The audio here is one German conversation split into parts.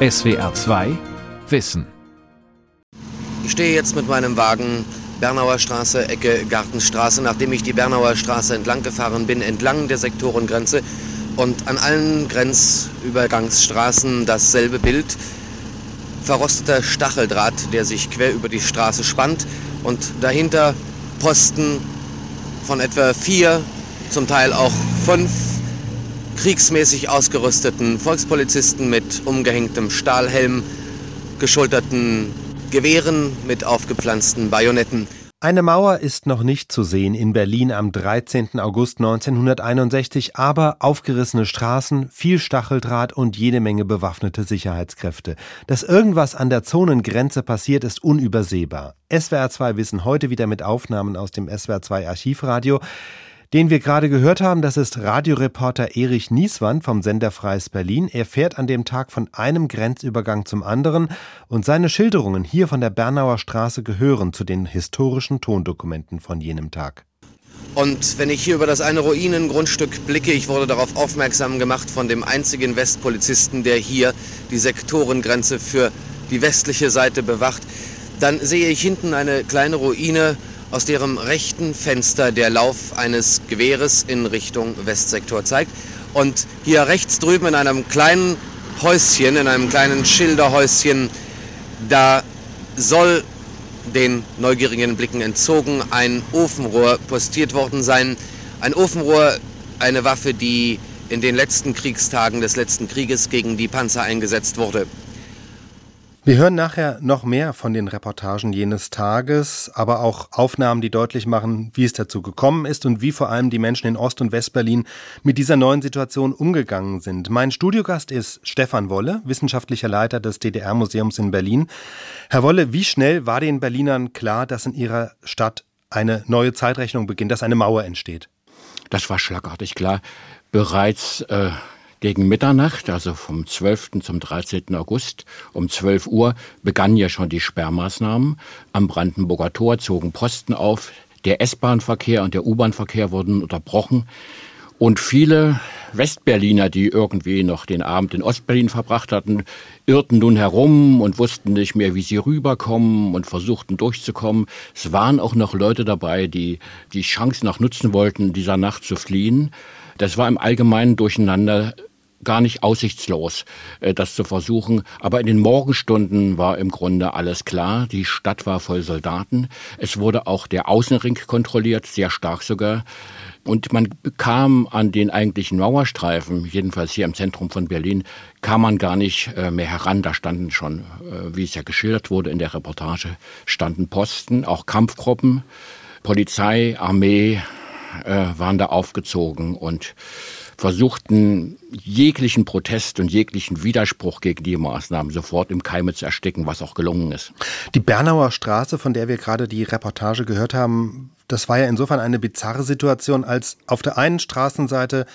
SWR 2 Wissen. Ich stehe jetzt mit meinem Wagen Bernauer Straße, Ecke Gartenstraße, nachdem ich die Bernauer Straße entlang gefahren bin, entlang der Sektorengrenze und an allen Grenzübergangsstraßen dasselbe Bild. Verrosteter Stacheldraht, der sich quer über die Straße spannt und dahinter Posten von etwa vier, zum Teil auch fünf kriegsmäßig ausgerüsteten Volkspolizisten mit umgehängtem Stahlhelm, geschulterten Gewehren mit aufgepflanzten Bajonetten. Eine Mauer ist noch nicht zu sehen in Berlin am 13. August 1961, aber aufgerissene Straßen, viel Stacheldraht und jede Menge bewaffnete Sicherheitskräfte. Dass irgendwas an der Zonengrenze passiert, ist unübersehbar. SWR 2 Wissen heute wieder mit Aufnahmen aus dem SWR 2 Archivradio. Den wir gerade gehört haben, das ist Radioreporter Erich Nieswand vom Sender Freies Berlin. Er fährt an dem Tag von einem Grenzübergang zum anderen und seine Schilderungen hier von der Bernauer Straße gehören zu den historischen Tondokumenten von jenem Tag. Und wenn ich hier über das eine Ruinengrundstück blicke, ich wurde darauf aufmerksam gemacht von dem einzigen Westpolizisten, der hier die Sektorengrenze für die westliche Seite bewacht, dann sehe ich hinten eine kleine Ruine aus deren rechten Fenster der Lauf eines Gewehres in Richtung Westsektor zeigt. Und hier rechts drüben in einem kleinen Häuschen, in einem kleinen Schilderhäuschen, da soll den neugierigen Blicken entzogen ein Ofenrohr postiert worden sein. Ein Ofenrohr, eine Waffe, die in den letzten Kriegstagen des letzten Krieges gegen die Panzer eingesetzt wurde. Wir hören nachher noch mehr von den Reportagen jenes Tages, aber auch Aufnahmen, die deutlich machen, wie es dazu gekommen ist und wie vor allem die Menschen in Ost- und Westberlin mit dieser neuen Situation umgegangen sind. Mein Studiogast ist Stefan Wolle, wissenschaftlicher Leiter des DDR-Museums in Berlin. Herr Wolle, wie schnell war den Berlinern klar, dass in ihrer Stadt eine neue Zeitrechnung beginnt, dass eine Mauer entsteht? Das war schlagartig klar. Bereits äh gegen Mitternacht, also vom 12. zum 13. August um 12 Uhr, begannen ja schon die Sperrmaßnahmen. Am Brandenburger Tor zogen Posten auf. Der S-Bahn-Verkehr und der U-Bahn-Verkehr wurden unterbrochen. Und viele Westberliner, die irgendwie noch den Abend in Ostberlin verbracht hatten, irrten nun herum und wussten nicht mehr, wie sie rüberkommen und versuchten durchzukommen. Es waren auch noch Leute dabei, die die Chance noch nutzen wollten, dieser Nacht zu fliehen. Das war im allgemeinen Durcheinander gar nicht aussichtslos, äh, das zu versuchen. Aber in den Morgenstunden war im Grunde alles klar. Die Stadt war voll Soldaten. Es wurde auch der Außenring kontrolliert, sehr stark sogar. Und man kam an den eigentlichen Mauerstreifen, jedenfalls hier im Zentrum von Berlin, kam man gar nicht äh, mehr heran. Da standen schon, äh, wie es ja geschildert wurde in der Reportage, standen Posten, auch Kampfgruppen, Polizei, Armee waren da aufgezogen und versuchten jeglichen Protest und jeglichen Widerspruch gegen die Maßnahmen sofort im Keime zu ersticken, was auch gelungen ist. Die Bernauer Straße, von der wir gerade die Reportage gehört haben, das war ja insofern eine bizarre Situation, als auf der einen Straßenseite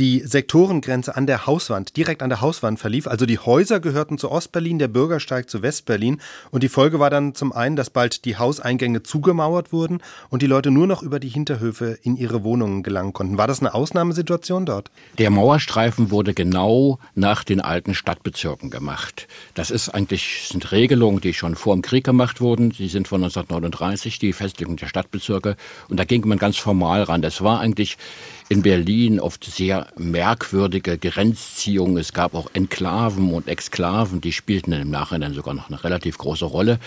die Sektorengrenze an der Hauswand, direkt an der Hauswand verlief. Also die Häuser gehörten zu Ostberlin, der Bürgersteig zu Westberlin. Und die Folge war dann zum einen, dass bald die Hauseingänge zugemauert wurden und die Leute nur noch über die Hinterhöfe in ihre Wohnungen gelangen konnten. War das eine Ausnahmesituation dort? Der Mauerstreifen wurde genau nach den alten Stadtbezirken gemacht. Das ist eigentlich sind Regelungen, die schon vor dem Krieg gemacht wurden. Sie sind von 1939, die Festlegung der Stadtbezirke. Und da ging man ganz formal ran. Das war eigentlich in Berlin oft sehr merkwürdige Grenzziehungen. Es gab auch Enklaven und Exklaven, die spielten im Nachhinein sogar noch eine relativ große Rolle.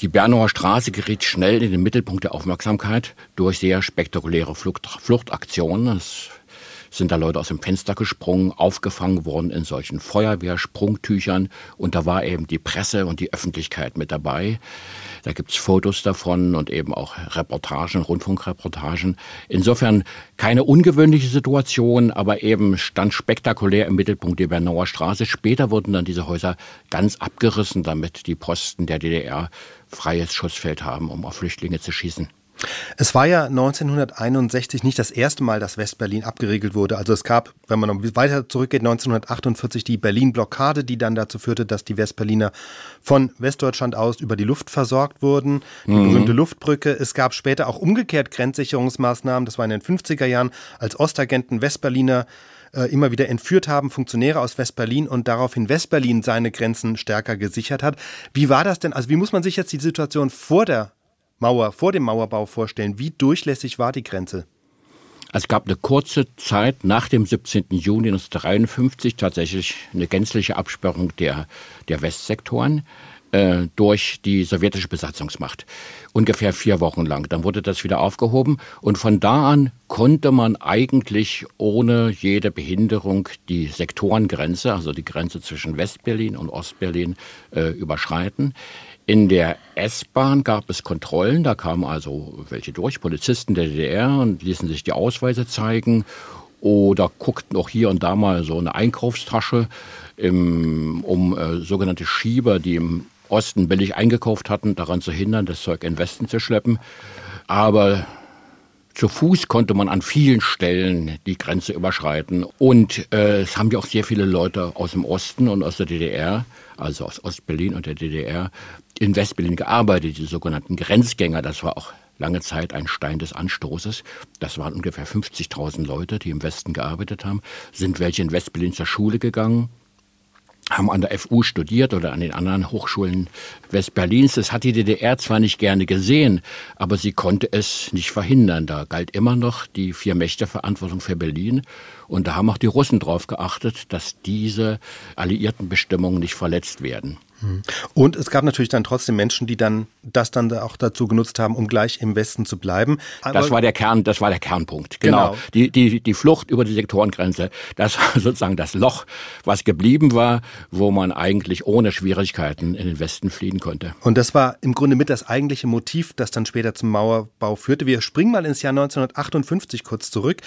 Die Bernauer Straße geriet schnell in den Mittelpunkt der Aufmerksamkeit durch sehr spektakuläre Flucht, Fluchtaktionen. Es sind da Leute aus dem Fenster gesprungen, aufgefangen worden in solchen Feuerwehrsprungtüchern und da war eben die Presse und die Öffentlichkeit mit dabei. Da gibt's Fotos davon und eben auch Reportagen, Rundfunkreportagen. Insofern keine ungewöhnliche Situation, aber eben stand spektakulär im Mittelpunkt die Bernauer Straße. Später wurden dann diese Häuser ganz abgerissen, damit die Posten der DDR freies Schussfeld haben, um auf Flüchtlinge zu schießen. Es war ja 1961 nicht das erste Mal, dass Westberlin abgeriegelt wurde. Also es gab, wenn man noch weiter zurückgeht, 1948 die Berlin-Blockade, die dann dazu führte, dass die Westberliner von Westdeutschland aus über die Luft versorgt wurden. Die mhm. berühmte Luftbrücke. Es gab später auch umgekehrt Grenzsicherungsmaßnahmen. Das war in den 50er Jahren, als Ostagenten Westberliner äh, immer wieder entführt haben, Funktionäre aus Westberlin und daraufhin Westberlin seine Grenzen stärker gesichert hat. Wie war das denn? Also wie muss man sich jetzt die Situation vor der Mauer, vor dem Mauerbau vorstellen? Wie durchlässig war die Grenze? Es gab eine kurze Zeit nach dem 17. Juni 1953 tatsächlich eine gänzliche Absperrung der, der Westsektoren äh, durch die sowjetische Besatzungsmacht. Ungefähr vier Wochen lang. Dann wurde das wieder aufgehoben und von da an konnte man eigentlich ohne jede Behinderung die Sektorengrenze, also die Grenze zwischen Westberlin und Ostberlin, äh, überschreiten. In der S-Bahn gab es Kontrollen, da kamen also welche durch, Polizisten der DDR und ließen sich die Ausweise zeigen oder guckten auch hier und da mal so eine Einkaufstasche, im, um äh, sogenannte Schieber, die im Osten billig eingekauft hatten, daran zu hindern, das Zeug in den Westen zu schleppen. Aber zu Fuß konnte man an vielen Stellen die Grenze überschreiten. Und äh, es haben ja auch sehr viele Leute aus dem Osten und aus der DDR, also aus Ostberlin und der DDR, in Westberlin gearbeitet, die sogenannten Grenzgänger. Das war auch lange Zeit ein Stein des Anstoßes. Das waren ungefähr 50.000 Leute, die im Westen gearbeitet haben. Sind welche in Westberlin zur Schule gegangen, haben an der FU studiert oder an den anderen Hochschulen Westberlins. Das hat die DDR zwar nicht gerne gesehen, aber sie konnte es nicht verhindern. Da galt immer noch die Vier-Mächte-Verantwortung für Berlin. Und da haben auch die Russen darauf geachtet, dass diese alliierten Bestimmungen nicht verletzt werden. Und es gab natürlich dann trotzdem Menschen, die dann das dann auch dazu genutzt haben, um gleich im Westen zu bleiben. Aber das war der Kern, das war der Kernpunkt. Genau. genau. Die, die, die Flucht über die Sektorengrenze, das war sozusagen das Loch, was geblieben war, wo man eigentlich ohne Schwierigkeiten in den Westen fliehen konnte. Und das war im Grunde mit das eigentliche Motiv, das dann später zum Mauerbau führte. Wir springen mal ins Jahr 1958 kurz zurück.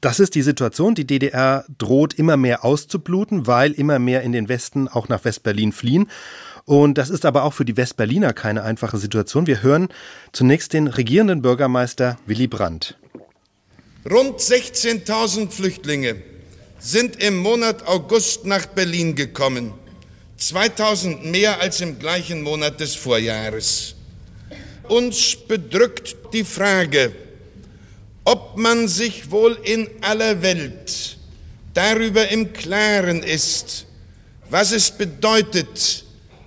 Das ist die Situation, die DDR droht immer mehr auszubluten, weil immer mehr in den Westen, auch nach Westberlin fliehen. Und das ist aber auch für die Westberliner keine einfache Situation. Wir hören zunächst den regierenden Bürgermeister Willy Brandt. Rund 16.000 Flüchtlinge sind im Monat August nach Berlin gekommen. 2000 mehr als im gleichen Monat des Vorjahres. Uns bedrückt die Frage, ob man sich wohl in aller Welt darüber im Klaren ist, was es bedeutet,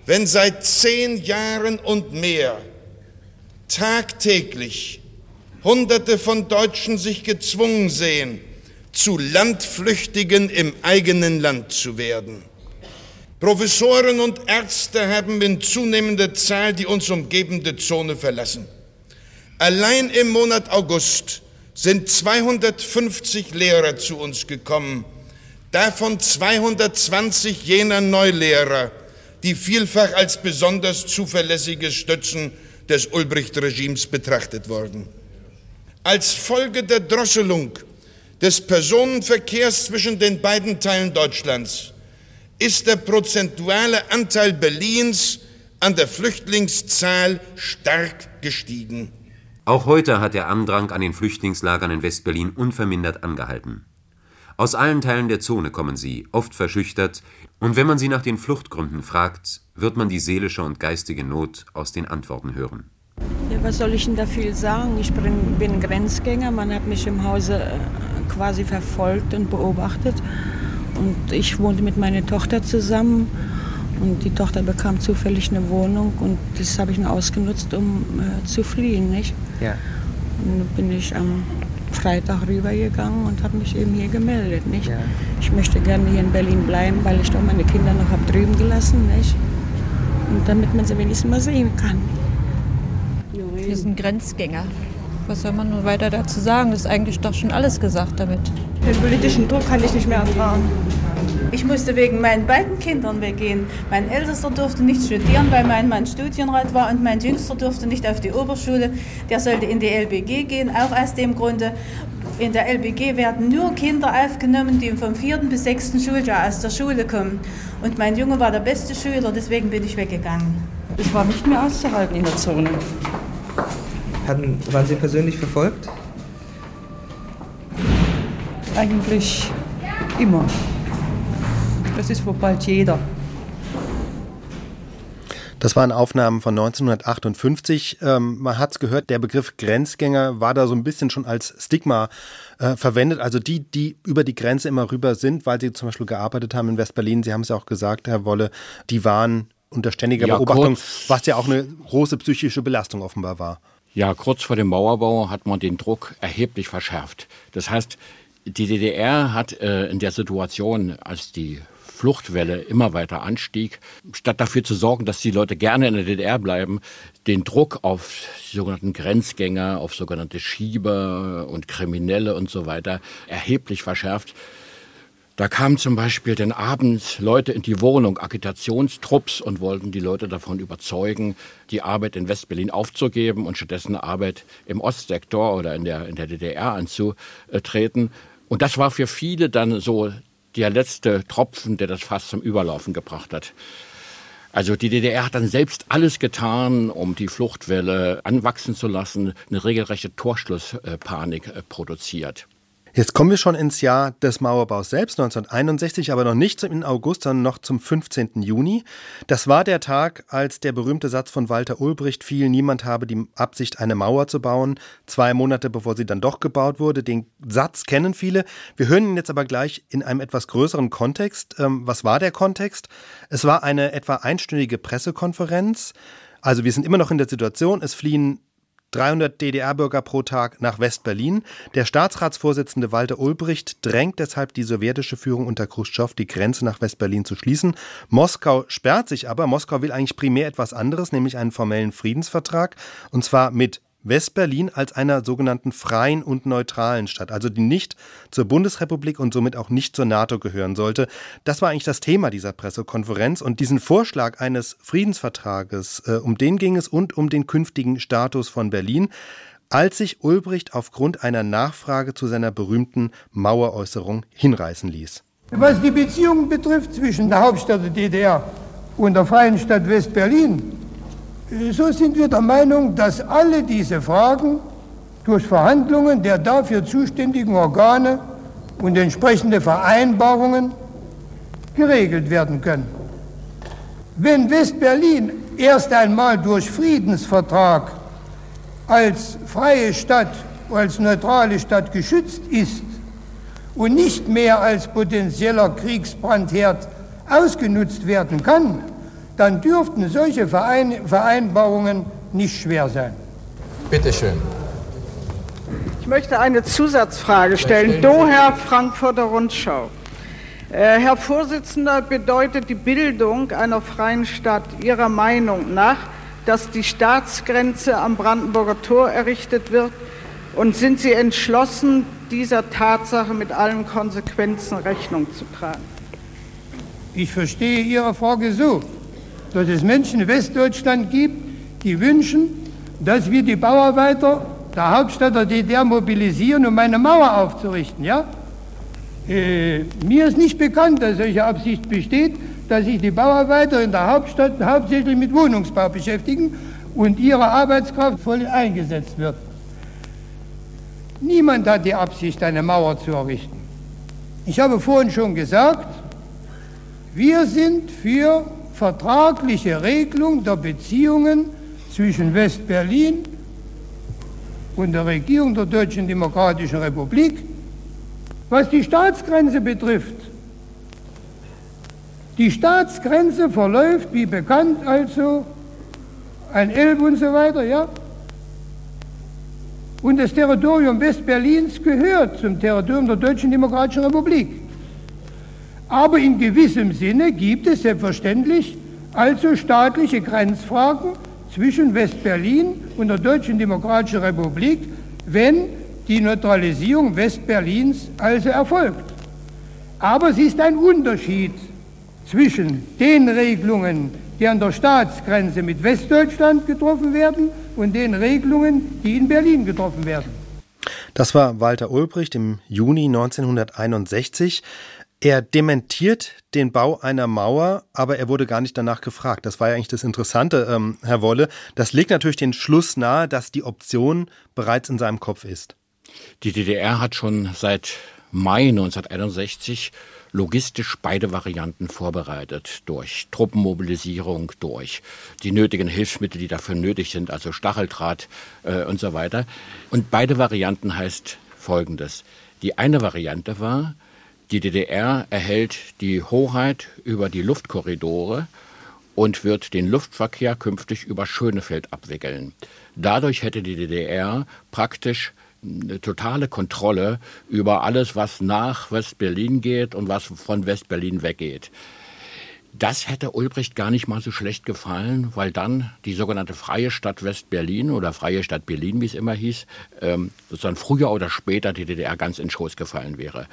wenn seit zehn Jahren und mehr tagtäglich Hunderte von Deutschen sich gezwungen sehen, zu Landflüchtigen im eigenen Land zu werden. Professoren und Ärzte haben in zunehmender Zahl die uns umgebende Zone verlassen. Allein im Monat August sind 250 Lehrer zu uns gekommen, davon 220 jener Neulehrer, die vielfach als besonders zuverlässige Stützen des Ulbricht-Regimes betrachtet wurden. Als Folge der Drosselung des Personenverkehrs zwischen den beiden Teilen Deutschlands ist der prozentuale Anteil Berlins an der Flüchtlingszahl stark gestiegen. Auch heute hat der Andrang an den Flüchtlingslagern in Westberlin unvermindert angehalten. Aus allen Teilen der Zone kommen sie, oft verschüchtert, und wenn man sie nach den Fluchtgründen fragt, wird man die seelische und geistige Not aus den Antworten hören. Ja, was soll ich denn da viel sagen? Ich bin, bin Grenzgänger, man hat mich im Hause äh, quasi verfolgt und beobachtet. Und ich wohnte mit meiner Tochter zusammen und die Tochter bekam zufällig eine Wohnung und das habe ich nur ausgenutzt, um äh, zu fliehen. Nicht? Ja. Und dann bin ich am Freitag rübergegangen und habe mich eben hier gemeldet. Nicht? Ja. Ich möchte gerne hier in Berlin bleiben, weil ich doch meine Kinder noch habe drüben gelassen. Nicht? Und damit man sie wenigstens mal sehen kann. Wir sind Grenzgänger. Was soll man nur weiter dazu sagen? Das ist eigentlich doch schon alles gesagt damit. Den politischen Druck kann ich nicht mehr ertragen. Ich musste wegen meinen beiden Kindern weggehen. Mein Ältester durfte nicht studieren, weil mein Mann Studienrat war und mein Jüngster durfte nicht auf die Oberschule. Der sollte in die LBG gehen, auch aus dem Grunde. In der LBG werden nur Kinder aufgenommen, die vom vierten bis sechsten Schuljahr aus der Schule kommen. Und mein Junge war der beste Schüler, deswegen bin ich weggegangen. Ich war nicht mehr auszuhalten in der Zone. Hatten, waren Sie persönlich verfolgt? Eigentlich immer. Das ist wohl bald jeder. Das waren Aufnahmen von 1958. Ähm, man hat es gehört, der Begriff Grenzgänger war da so ein bisschen schon als Stigma äh, verwendet. Also die, die über die Grenze immer rüber sind, weil sie zum Beispiel gearbeitet haben in Westberlin. Sie haben es ja auch gesagt, Herr Wolle, die waren unter ständiger ja, Beobachtung, kurz, was ja auch eine große psychische Belastung offenbar war. Ja, kurz vor dem Mauerbau hat man den Druck erheblich verschärft. Das heißt, die DDR hat äh, in der Situation, als die Fluchtwelle immer weiter anstieg, statt dafür zu sorgen, dass die Leute gerne in der DDR bleiben, den Druck auf die sogenannten Grenzgänger, auf sogenannte Schieber und Kriminelle und so weiter erheblich verschärft. Da kamen zum Beispiel dann abends Leute in die Wohnung, Agitationstrupps, und wollten die Leute davon überzeugen, die Arbeit in Westberlin aufzugeben und stattdessen Arbeit im Ostsektor oder in der, in der DDR anzutreten. Und das war für viele dann so der letzte Tropfen, der das Fass zum Überlaufen gebracht hat. Also die DDR hat dann selbst alles getan, um die Fluchtwelle anwachsen zu lassen, eine regelrechte Torschlusspanik äh, produziert. Jetzt kommen wir schon ins Jahr des Mauerbaus selbst, 1961, aber noch nicht im August, sondern noch zum 15. Juni. Das war der Tag, als der berühmte Satz von Walter Ulbricht fiel, niemand habe die Absicht, eine Mauer zu bauen, zwei Monate bevor sie dann doch gebaut wurde. Den Satz kennen viele. Wir hören ihn jetzt aber gleich in einem etwas größeren Kontext. Ähm, was war der Kontext? Es war eine etwa einstündige Pressekonferenz. Also wir sind immer noch in der Situation, es fliehen 300 DDR-Bürger pro Tag nach West-Berlin. Der Staatsratsvorsitzende Walter Ulbricht drängt deshalb die sowjetische Führung unter Khrushchev, die Grenze nach West-Berlin zu schließen. Moskau sperrt sich aber. Moskau will eigentlich primär etwas anderes, nämlich einen formellen Friedensvertrag, und zwar mit Westberlin als einer sogenannten freien und neutralen Stadt, also die nicht zur Bundesrepublik und somit auch nicht zur NATO gehören sollte. Das war eigentlich das Thema dieser Pressekonferenz und diesen Vorschlag eines Friedensvertrages, äh, um den ging es und um den künftigen Status von Berlin, als sich Ulbricht aufgrund einer Nachfrage zu seiner berühmten Maueräußerung hinreißen ließ. Was die Beziehungen betrifft zwischen der Hauptstadt der DDR und der freien Stadt West-Berlin, so sind wir der Meinung, dass alle diese Fragen durch Verhandlungen der dafür zuständigen Organe und entsprechende Vereinbarungen geregelt werden können. Wenn West-Berlin erst einmal durch Friedensvertrag als freie Stadt, als neutrale Stadt geschützt ist und nicht mehr als potenzieller Kriegsbrandherd ausgenutzt werden kann, dann dürften solche Vereinbarungen nicht schwer sein. Bitte schön. Ich möchte eine Zusatzfrage stellen. Doher Frankfurter Rundschau. Äh, Herr Vorsitzender, bedeutet die Bildung einer freien Stadt Ihrer Meinung nach, dass die Staatsgrenze am Brandenburger Tor errichtet wird? Und sind Sie entschlossen, dieser Tatsache mit allen Konsequenzen Rechnung zu tragen? Ich verstehe Ihre Frage so dass es Menschen in Westdeutschland gibt, die wünschen, dass wir die Bauarbeiter der Hauptstadt der DDR mobilisieren, um eine Mauer aufzurichten. Ja? Äh, mir ist nicht bekannt, dass solche Absicht besteht, dass sich die Bauarbeiter in der Hauptstadt hauptsächlich mit Wohnungsbau beschäftigen und ihre Arbeitskraft voll eingesetzt wird. Niemand hat die Absicht, eine Mauer zu errichten. Ich habe vorhin schon gesagt, wir sind für vertragliche Regelung der Beziehungen zwischen West-Berlin und der Regierung der Deutschen Demokratischen Republik, was die Staatsgrenze betrifft. Die Staatsgrenze verläuft, wie bekannt, also ein Elb und so weiter, ja. Und das Territorium Westberlins gehört zum Territorium der Deutschen Demokratischen Republik. Aber in gewissem Sinne gibt es selbstverständlich also staatliche Grenzfragen zwischen Westberlin und der Deutschen Demokratischen Republik, wenn die Neutralisierung Westberlins also erfolgt. Aber es ist ein Unterschied zwischen den Regelungen, die an der Staatsgrenze mit Westdeutschland getroffen werden, und den Regelungen, die in Berlin getroffen werden. Das war Walter Ulbricht im Juni 1961. Er dementiert den Bau einer Mauer, aber er wurde gar nicht danach gefragt. Das war ja eigentlich das Interessante, ähm, Herr Wolle. Das legt natürlich den Schluss nahe, dass die Option bereits in seinem Kopf ist. Die DDR hat schon seit Mai 1961 logistisch beide Varianten vorbereitet durch Truppenmobilisierung, durch die nötigen Hilfsmittel, die dafür nötig sind, also Stacheldraht äh, und so weiter. Und beide Varianten heißt Folgendes. Die eine Variante war, die DDR erhält die Hoheit über die Luftkorridore und wird den Luftverkehr künftig über Schönefeld abwickeln. Dadurch hätte die DDR praktisch eine totale Kontrolle über alles, was nach West-Berlin geht und was von West-Berlin weggeht. Das hätte Ulbricht gar nicht mal so schlecht gefallen, weil dann die sogenannte Freie Stadt West-Berlin oder Freie Stadt Berlin, wie es immer hieß, ähm, sozusagen früher oder später die DDR ganz in Schoß gefallen wäre.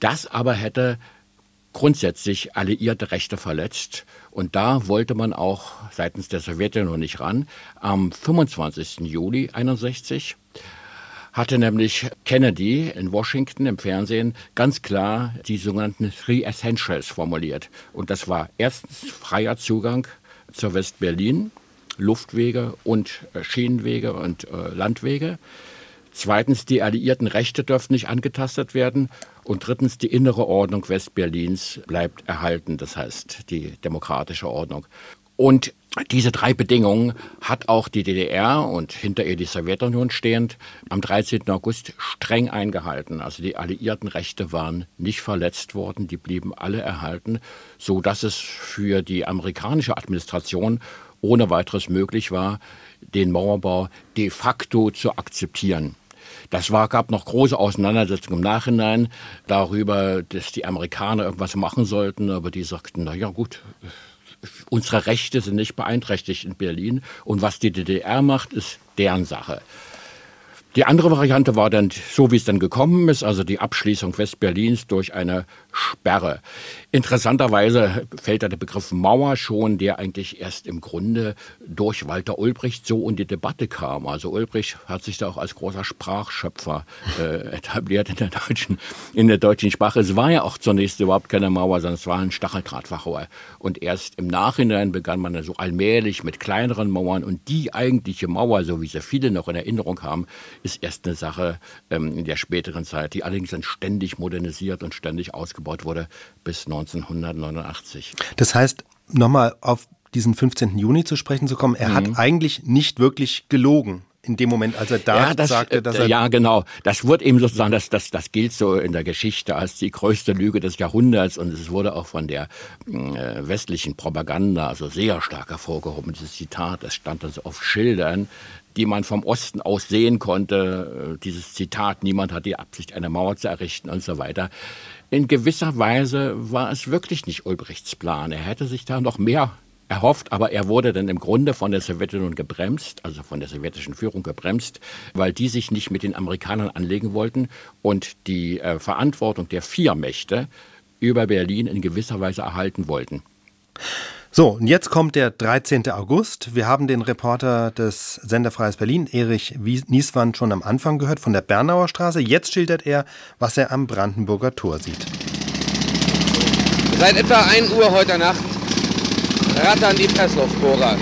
Das aber hätte grundsätzlich alliierte Rechte verletzt. Und da wollte man auch seitens der Sowjetunion nicht ran. Am 25. Juli 1961 hatte nämlich Kennedy in Washington im Fernsehen ganz klar die sogenannten Three Essentials formuliert. Und das war erstens freier Zugang zur West-Berlin, Luftwege und äh, Schienenwege und äh, Landwege. Zweitens, die alliierten Rechte dürfen nicht angetastet werden. Und drittens, die innere Ordnung Westberlins bleibt erhalten, das heißt die demokratische Ordnung. Und diese drei Bedingungen hat auch die DDR und hinter ihr die Sowjetunion stehend am 13. August streng eingehalten. Also die alliierten Rechte waren nicht verletzt worden, die blieben alle erhalten, so dass es für die amerikanische Administration ohne weiteres möglich war, den Mauerbau de facto zu akzeptieren. Das war, gab noch große Auseinandersetzungen im Nachhinein darüber, dass die Amerikaner irgendwas machen sollten, aber die sagten, na ja, gut, unsere Rechte sind nicht beeinträchtigt in Berlin und was die DDR macht, ist deren Sache. Die andere Variante war dann so, wie es dann gekommen ist, also die Abschließung Westberlins durch eine Sperre. Interessanterweise fällt da der Begriff Mauer schon, der eigentlich erst im Grunde durch Walter Ulbricht so in die Debatte kam. Also Ulbricht hat sich da auch als großer Sprachschöpfer äh, etabliert in der deutschen, in der deutschen Sprache. Es war ja auch zunächst überhaupt keine Mauer, sondern es war ein Stacheldrahtfachrohr. Und erst im Nachhinein begann man dann so allmählich mit kleineren Mauern. Und die eigentliche Mauer, so wie sie viele noch in Erinnerung haben, ist erst eine Sache ähm, in der späteren Zeit, die allerdings dann ständig modernisiert und ständig ausgebaut wurde bis 1989. Das heißt, nochmal auf diesen 15. Juni zu sprechen zu kommen, er mhm. hat eigentlich nicht wirklich gelogen in dem Moment, als er da ja, das, sagte, dass er. Ja, genau. Das wird eben sozusagen, das, das, das gilt so in der Geschichte als die größte Lüge des Jahrhunderts und es wurde auch von der äh, westlichen Propaganda also sehr stark hervorgehoben, dieses Zitat. Das stand also auf Schildern, die man vom Osten aus sehen konnte. Äh, dieses Zitat, niemand hat die Absicht, eine Mauer zu errichten und so weiter in gewisser Weise war es wirklich nicht Ulbrichts Plan. Er hätte sich da noch mehr erhofft, aber er wurde dann im Grunde von der Sowjetunion gebremst, also von der sowjetischen Führung gebremst, weil die sich nicht mit den Amerikanern anlegen wollten und die äh, Verantwortung der vier Mächte über Berlin in gewisser Weise erhalten wollten. So, und jetzt kommt der 13. August. Wir haben den Reporter des Senderfreies Berlin, Erich Nieswand, schon am Anfang gehört von der Bernauer Straße. Jetzt schildert er, was er am Brandenburger Tor sieht. Seit etwa 1 Uhr heute Nacht rattern die Pressluftbohrer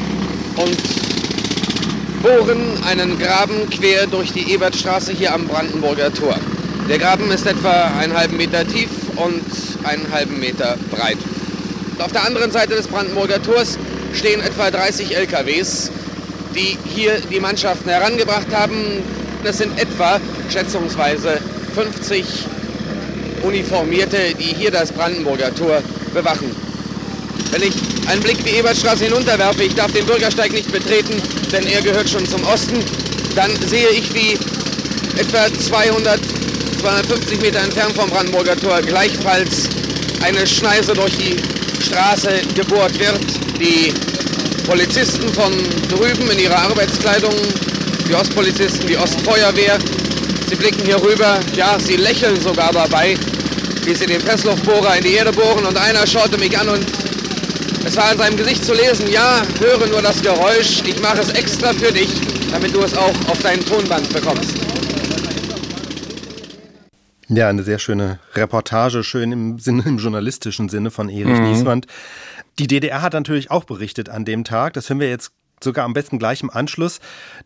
und bohren einen Graben quer durch die Ebertstraße hier am Brandenburger Tor. Der Graben ist etwa einen halben Meter tief und einen halben Meter breit. Auf der anderen Seite des Brandenburger Tors stehen etwa 30 LKWs, die hier die Mannschaften herangebracht haben. Das sind etwa schätzungsweise 50 Uniformierte, die hier das Brandenburger Tor bewachen. Wenn ich einen Blick die Ebertstraße hinunterwerfe, ich darf den Bürgersteig nicht betreten, denn er gehört schon zum Osten, dann sehe ich, wie etwa 200, 250 Meter entfernt vom Brandenburger Tor gleichfalls eine Schneise durch die Straße gebohrt wird. Die Polizisten von drüben in ihrer Arbeitskleidung, die Ostpolizisten, die Ostfeuerwehr, sie blicken hier rüber, ja, sie lächeln sogar dabei, wie sie den Pressluftbohrer in die Erde bohren und einer schaute mich an und es war in seinem Gesicht zu lesen, ja, höre nur das Geräusch, ich mache es extra für dich, damit du es auch auf deinen Tonband bekommst. Ja, eine sehr schöne Reportage, schön im, Sinne, im journalistischen Sinne von Erich mhm. Nieswand. Die DDR hat natürlich auch berichtet an dem Tag. Das hören wir jetzt sogar am besten gleich im Anschluss,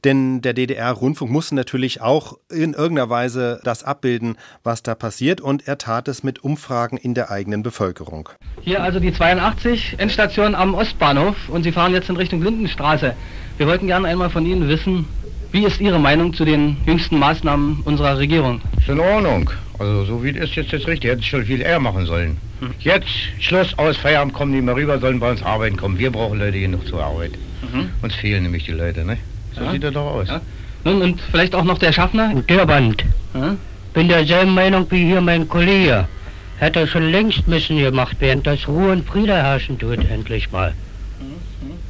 denn der DDR-Rundfunk musste natürlich auch in irgendeiner Weise das abbilden, was da passiert und er tat es mit Umfragen in der eigenen Bevölkerung. Hier also die 82 Endstation am Ostbahnhof und Sie fahren jetzt in Richtung Lindenstraße. Wir wollten gerne einmal von Ihnen wissen, wie ist Ihre Meinung zu den jüngsten Maßnahmen unserer Regierung? Ist in Ordnung. Also so wie es ist jetzt, jetzt richtig. Hätte es schon viel eher machen sollen. Hm. Jetzt Schluss, aus, Feierabend, kommen die mal rüber, sollen bei uns arbeiten kommen. Wir brauchen Leute hier noch zur Arbeit. Mhm. Uns fehlen nämlich die Leute, ne? So ja. sieht er doch aus. Ja. Nun, und vielleicht auch noch der Schaffner? Der Band. Ja? Bin derselben Meinung wie hier mein Kollege. Hätte schon längst müssen gemacht werden, dass Ruhe und Friede herrschen tut, endlich mal.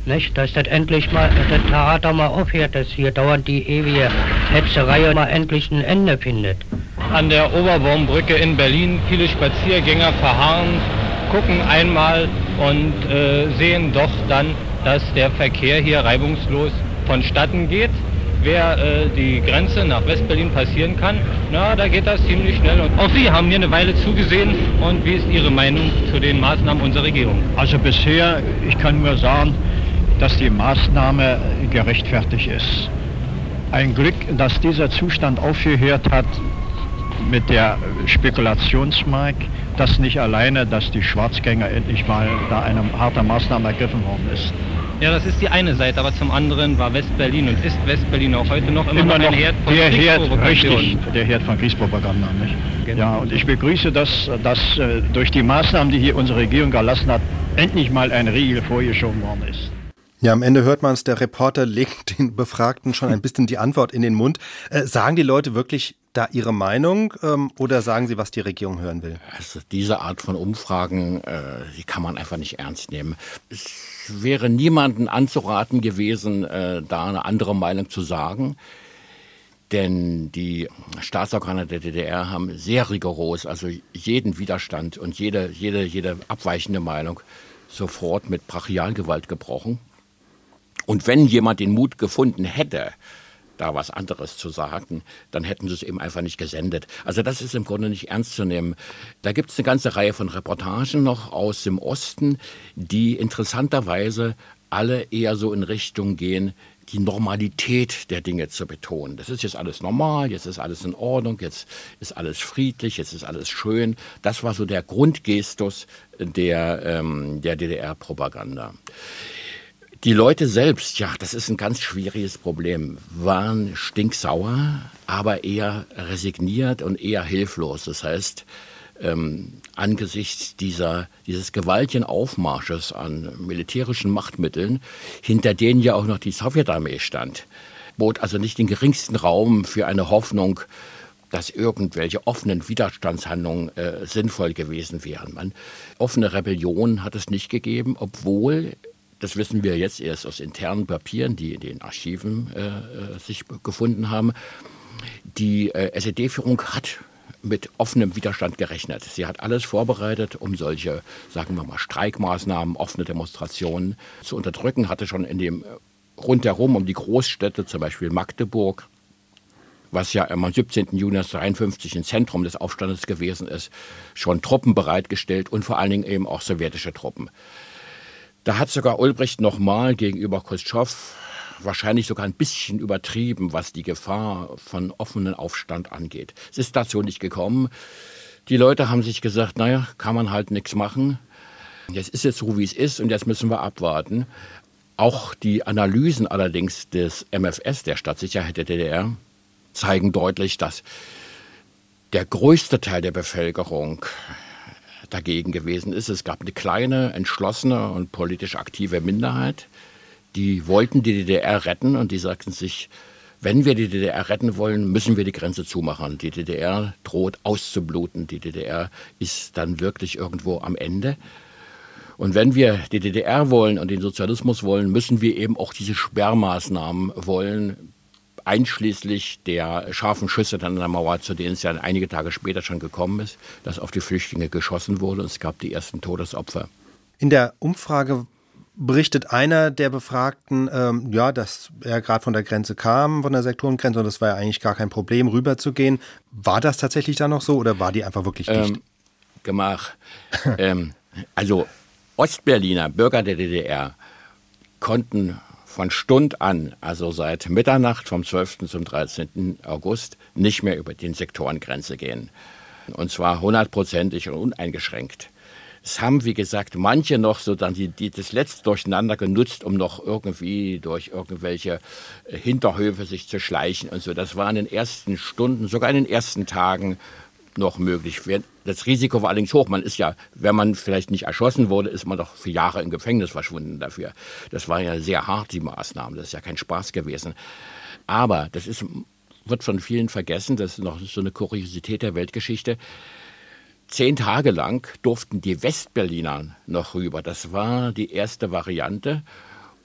Nicht, dass das endlich mal, das Theater mal aufhört, dass hier dauernd die ewige Hetzerei mal endlich ein Ende findet. An der Oberbaumbrücke in Berlin viele Spaziergänger verharren, gucken einmal und äh, sehen doch dann, dass der Verkehr hier reibungslos vonstatten geht. Wer äh, die Grenze nach Westberlin passieren kann, na, da geht das ziemlich schnell. Und auch Sie haben hier eine Weile zugesehen. Und wie ist Ihre Meinung zu den Maßnahmen unserer Regierung? Also bisher, ich kann nur sagen, dass die Maßnahme gerechtfertigt ist. Ein Glück, dass dieser Zustand aufgehört hat mit der Spekulationsmarkt, dass nicht alleine, dass die Schwarzgänger endlich mal da eine harte Maßnahme ergriffen worden ist. Ja, das ist die eine Seite, aber zum anderen war Westberlin und ist Westberlin auch heute noch immer, immer noch, ein Herd von der Herd, richtig, der Herd von Kriegspropaganda. Nicht? Genau. Ja, und ich begrüße, dass, dass äh, durch die Maßnahmen, die hier unsere Regierung erlassen hat, endlich mal ein Riegel vorgeschoben worden ist. Ja, am Ende hört man es, der Reporter legt den Befragten schon ein bisschen die Antwort in den Mund. Äh, sagen die Leute wirklich da ihre Meinung ähm, oder sagen sie, was die Regierung hören will? Also diese Art von Umfragen, äh, die kann man einfach nicht ernst nehmen. Es wäre niemandem anzuraten gewesen, äh, da eine andere Meinung zu sagen. Denn die Staatsorgane der DDR haben sehr rigoros, also jeden Widerstand und jede, jede, jede abweichende Meinung sofort mit Brachialgewalt gebrochen. Und wenn jemand den Mut gefunden hätte, da was anderes zu sagen, dann hätten sie es eben einfach nicht gesendet. Also das ist im Grunde nicht ernst zu nehmen. Da gibt es eine ganze Reihe von Reportagen noch aus dem Osten, die interessanterweise alle eher so in Richtung gehen, die Normalität der Dinge zu betonen. Das ist jetzt alles normal, jetzt ist alles in Ordnung, jetzt ist alles friedlich, jetzt ist alles schön. Das war so der Grundgestus der, ähm, der DDR-Propaganda. Die Leute selbst, ja, das ist ein ganz schwieriges Problem, waren stinksauer, aber eher resigniert und eher hilflos. Das heißt, ähm, angesichts dieser, dieses gewaltigen Aufmarsches an militärischen Machtmitteln, hinter denen ja auch noch die Sowjetarmee stand, bot also nicht den geringsten Raum für eine Hoffnung, dass irgendwelche offenen Widerstandshandlungen äh, sinnvoll gewesen wären. Man, offene Rebellion hat es nicht gegeben, obwohl das wissen wir jetzt erst aus internen Papieren, die in den Archiven äh, äh sich gefunden haben. Die äh, SED-Führung hat mit offenem Widerstand gerechnet. Sie hat alles vorbereitet, um solche, sagen wir mal, Streikmaßnahmen, offene Demonstrationen zu unterdrücken, hatte schon in dem äh, rundherum um die Großstädte, zum Beispiel Magdeburg, was ja am 17. Juni 1953 im Zentrum des Aufstandes gewesen ist, schon Truppen bereitgestellt und vor allen Dingen eben auch sowjetische Truppen. Da hat sogar Ulbricht nochmal gegenüber Khrushchev wahrscheinlich sogar ein bisschen übertrieben, was die Gefahr von offenen Aufstand angeht. Es ist dazu nicht gekommen. Die Leute haben sich gesagt, naja, kann man halt nichts machen. Jetzt ist es so, wie es ist und jetzt müssen wir abwarten. Auch die Analysen allerdings des MFS, der Stadtsicherheit der DDR, zeigen deutlich, dass der größte Teil der Bevölkerung dagegen gewesen ist. Es gab eine kleine, entschlossene und politisch aktive Minderheit, die wollten die DDR retten und die sagten sich, wenn wir die DDR retten wollen, müssen wir die Grenze zumachen. Die DDR droht auszubluten. Die DDR ist dann wirklich irgendwo am Ende. Und wenn wir die DDR wollen und den Sozialismus wollen, müssen wir eben auch diese Sperrmaßnahmen wollen, einschließlich der scharfen Schüsse dann an der Mauer, zu denen es ja einige Tage später schon gekommen ist, dass auf die Flüchtlinge geschossen wurde und es gab die ersten Todesopfer. In der Umfrage berichtet einer der Befragten, ähm, ja, dass er gerade von der Grenze kam, von der Sektorengrenze, und das war ja eigentlich gar kein Problem, rüberzugehen. War das tatsächlich da noch so oder war die einfach wirklich dicht? Ähm, gemach. ähm, also Ostberliner Bürger der DDR konnten von Stund an, also seit Mitternacht vom 12. zum 13. August, nicht mehr über die Sektorengrenze gehen. Und zwar hundertprozentig und uneingeschränkt. Es haben, wie gesagt, manche noch so dann die, die das letzte Durcheinander genutzt, um noch irgendwie durch irgendwelche äh, Hinterhöfe sich zu schleichen und so. Das war in den ersten Stunden, sogar in den ersten Tagen noch möglich. Das Risiko war allerdings hoch. Man ist ja, wenn man vielleicht nicht erschossen wurde, ist man doch für Jahre im Gefängnis verschwunden dafür. Das war ja sehr hart, die Maßnahmen. Das ist ja kein Spaß gewesen. Aber das ist, wird von vielen vergessen. Das ist noch so eine Kuriosität der Weltgeschichte. Zehn Tage lang durften die Westberliner noch rüber. Das war die erste Variante.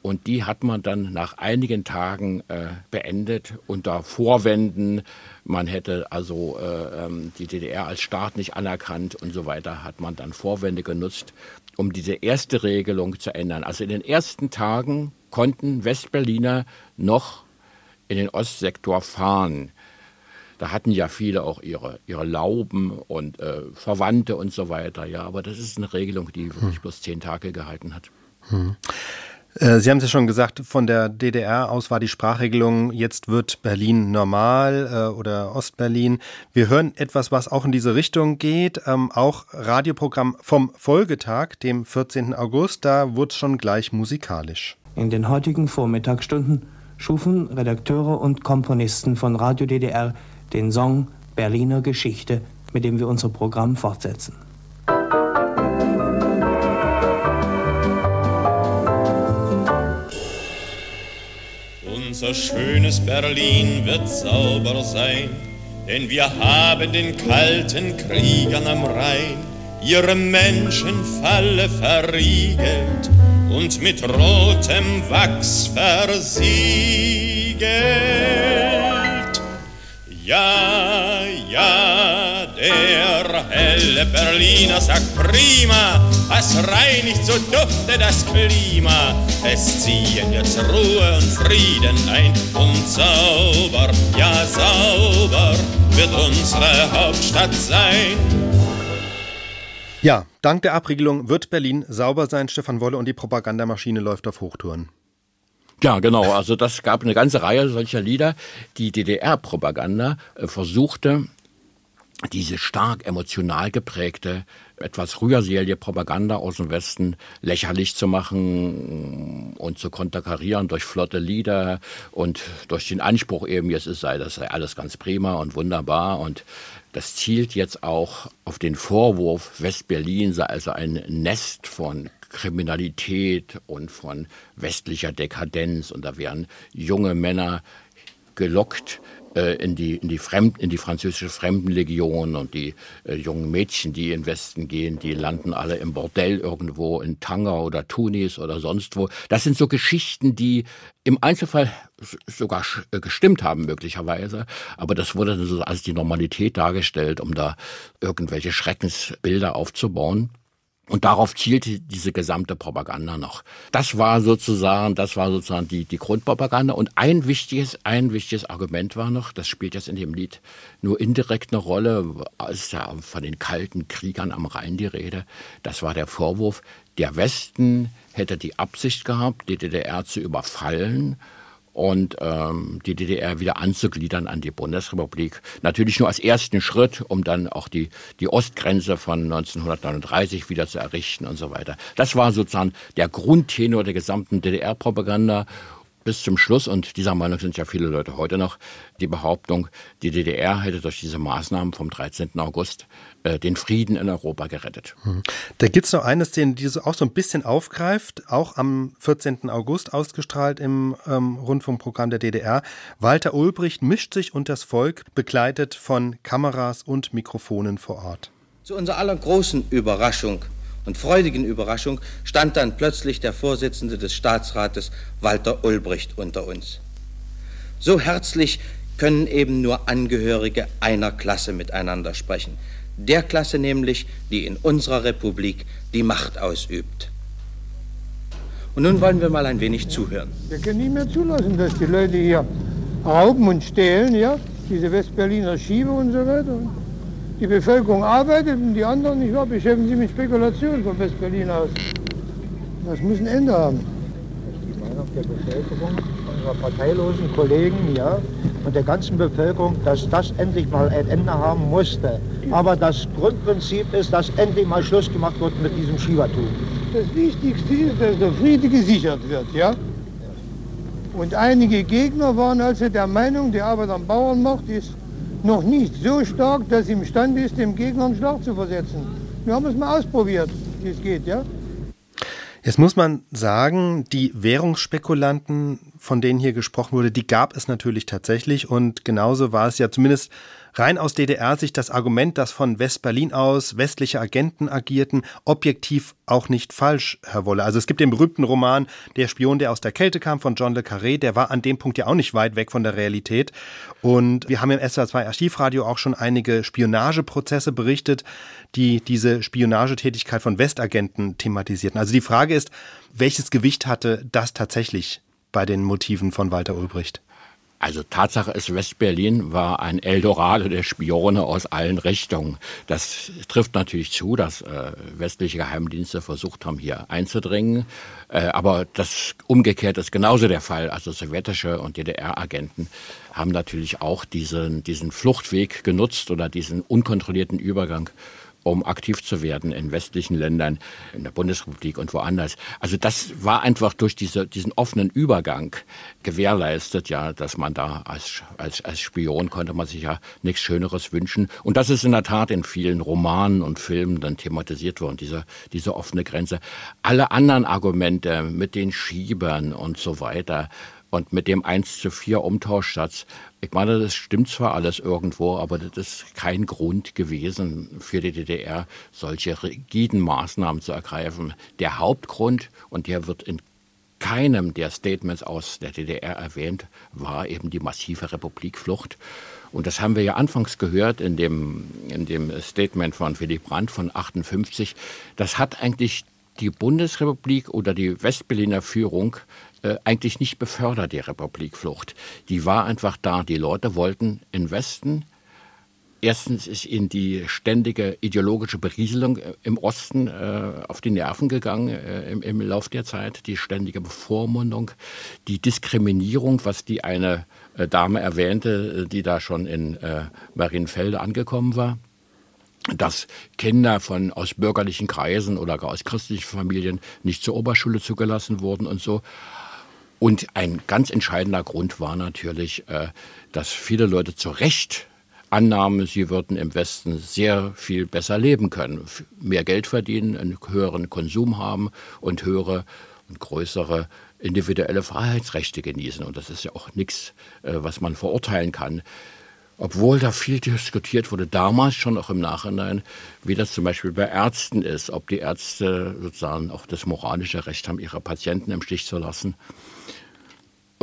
Und die hat man dann nach einigen Tagen äh, beendet unter Vorwänden. Man hätte also äh, ähm, die DDR als Staat nicht anerkannt und so weiter, hat man dann Vorwände genutzt, um diese erste Regelung zu ändern. Also in den ersten Tagen konnten Westberliner noch in den Ostsektor fahren. Da hatten ja viele auch ihre, ihre Lauben und äh, Verwandte und so weiter. Ja, aber das ist eine Regelung, die wirklich hm. bloß zehn Tage gehalten hat. Hm. Äh, Sie haben es ja schon gesagt, von der DDR aus war die Sprachregelung, jetzt wird Berlin normal äh, oder Ostberlin. Wir hören etwas, was auch in diese Richtung geht, ähm, auch Radioprogramm vom Folgetag, dem 14. August, da wurde es schon gleich musikalisch. In den heutigen Vormittagsstunden schufen Redakteure und Komponisten von Radio DDR den Song Berliner Geschichte, mit dem wir unser Programm fortsetzen. Unser schönes Berlin wird sauber sein, denn wir haben den kalten Kriegern am Rhein ihre Menschenfalle verriegelt und mit rotem Wachs versiegelt. Ja, ja, der helle Berliner sagt prima, was reinigt so dufte das Klima. Es ziehen jetzt Ruhe und Frieden ein und sauber, ja sauber wird unsere Hauptstadt sein. Ja, dank der Abriegelung wird Berlin sauber sein, Stefan Wolle, und die Propagandamaschine läuft auf Hochtouren. Ja, genau. Also das gab eine ganze Reihe solcher Lieder. Die DDR-Propaganda äh, versuchte, diese stark emotional geprägte, etwas rührselige Propaganda aus dem Westen lächerlich zu machen und zu konterkarieren durch flotte Lieder und durch den Anspruch eben, jetzt sei das sei alles ganz prima und wunderbar und das zielt jetzt auch auf den Vorwurf, Westberlin sei also ein Nest von Kriminalität und von westlicher Dekadenz. Und da werden junge Männer gelockt in, die, in, die Fremd, in die französische Fremdenlegion und die äh, jungen Mädchen, die in den Westen gehen, die landen alle im Bordell irgendwo in Tanger oder Tunis oder sonst wo. Das sind so Geschichten, die im Einzelfall sogar äh, gestimmt haben möglicherweise, aber das wurde so als die Normalität dargestellt, um da irgendwelche Schreckensbilder aufzubauen. Und darauf zielte diese gesamte Propaganda noch. Das war sozusagen, das war sozusagen die, die Grundpropaganda. Und ein wichtiges, ein wichtiges Argument war noch, das spielt jetzt in dem Lied nur indirekt eine Rolle, ist ja von den kalten Kriegern am Rhein die Rede. Das war der Vorwurf, der Westen hätte die Absicht gehabt, die DDR zu überfallen und ähm, die DDR wieder anzugliedern an die Bundesrepublik. Natürlich nur als ersten Schritt, um dann auch die, die Ostgrenze von 1939 wieder zu errichten und so weiter. Das war sozusagen der Grundtenor der gesamten DDR-Propaganda bis zum Schluss, und dieser Meinung sind ja viele Leute heute noch, die Behauptung, die DDR hätte durch diese Maßnahmen vom 13. August den Frieden in Europa gerettet. Hm. Da gibt es noch eine Szene, die so auch so ein bisschen aufgreift, auch am 14. August ausgestrahlt im ähm, Rundfunkprogramm der DDR. Walter Ulbricht mischt sich unter das Volk, begleitet von Kameras und Mikrofonen vor Ort. Zu unserer aller großen Überraschung und freudigen Überraschung stand dann plötzlich der Vorsitzende des Staatsrates Walter Ulbricht unter uns. So herzlich können eben nur Angehörige einer Klasse miteinander sprechen. Der Klasse nämlich, die in unserer Republik die Macht ausübt. Und nun wollen wir mal ein wenig zuhören. Wir können nicht mehr zulassen, dass die Leute hier rauben und stehlen, ja, diese Westberliner Schiebe und so weiter. Die Bevölkerung arbeitet und die anderen nicht wahr, beschäftigen sich mit Spekulationen von West-Berlin aus. Das muss ein Ende haben. Meinung der Bevölkerung, unserer parteilosen Kollegen ja, und der ganzen Bevölkerung, dass das endlich mal ein Ende haben musste. Aber das Grundprinzip ist, dass endlich mal Schluss gemacht wird mit diesem Schiebertum. Das Wichtigste ist, dass der Friede gesichert wird, ja? Und einige Gegner waren also der Meinung, die Arbeit am Bauernmacht ist noch nicht so stark, dass sie imstande ist, dem Gegner einen Schlag zu versetzen. Wir haben es mal ausprobiert, wie es geht, ja? Jetzt muss man sagen, die Währungsspekulanten, von denen hier gesprochen wurde, die gab es natürlich tatsächlich und genauso war es ja zumindest rein aus DDR-Sicht das Argument, dass von West-Berlin aus westliche Agenten agierten, objektiv auch nicht falsch, Herr Wolle. Also es gibt den berühmten Roman Der Spion, der aus der Kälte kam von John le Carré, der war an dem Punkt ja auch nicht weit weg von der Realität. Und wir haben im SWR2 Archivradio auch schon einige Spionageprozesse berichtet, die diese Spionagetätigkeit von Westagenten thematisierten. Also die Frage ist, welches Gewicht hatte das tatsächlich bei den Motiven von Walter Ulbricht? Also Tatsache ist, Westberlin war ein Eldorado der Spione aus allen Richtungen. Das trifft natürlich zu, dass äh, westliche Geheimdienste versucht haben, hier einzudringen. Äh, aber das umgekehrt ist genauso der Fall. Also sowjetische und DDR-Agenten haben natürlich auch diesen, diesen Fluchtweg genutzt oder diesen unkontrollierten Übergang um aktiv zu werden in westlichen Ländern, in der Bundesrepublik und woanders. Also das war einfach durch diese, diesen offenen Übergang gewährleistet, ja, dass man da als, als, als Spion konnte man sich ja nichts Schöneres wünschen. Und das ist in der Tat in vielen Romanen und Filmen dann thematisiert worden, diese, diese offene Grenze. Alle anderen Argumente mit den Schiebern und so weiter, und mit dem 1 zu 4 Umtauschsatz, ich meine, das stimmt zwar alles irgendwo, aber das ist kein Grund gewesen für die DDR, solche rigiden Maßnahmen zu ergreifen. Der Hauptgrund, und der wird in keinem der Statements aus der DDR erwähnt, war eben die massive Republikflucht. Und das haben wir ja anfangs gehört in dem, in dem Statement von Willy Brandt von 58. Das hat eigentlich die Bundesrepublik oder die Westberliner Führung äh, eigentlich nicht befördert, die Republikflucht. Die war einfach da. Die Leute wollten in Westen. Erstens ist ihnen die ständige ideologische Berieselung äh, im Osten äh, auf die Nerven gegangen äh, im, im Lauf der Zeit, die ständige Bevormundung, die Diskriminierung, was die eine äh, Dame erwähnte, die da schon in Marienfelde angekommen war dass Kinder von aus bürgerlichen Kreisen oder gar aus christlichen Familien nicht zur Oberschule zugelassen wurden und so. Und ein ganz entscheidender Grund war natürlich, äh, dass viele Leute zu Recht annahmen, sie würden im Westen sehr viel besser leben können, mehr Geld verdienen, einen höheren Konsum haben und höhere und größere individuelle Freiheitsrechte genießen. Und das ist ja auch nichts, äh, was man verurteilen kann. Obwohl da viel diskutiert wurde, damals schon auch im Nachhinein, wie das zum Beispiel bei Ärzten ist, ob die Ärzte sozusagen auch das moralische Recht haben, ihre Patienten im Stich zu lassen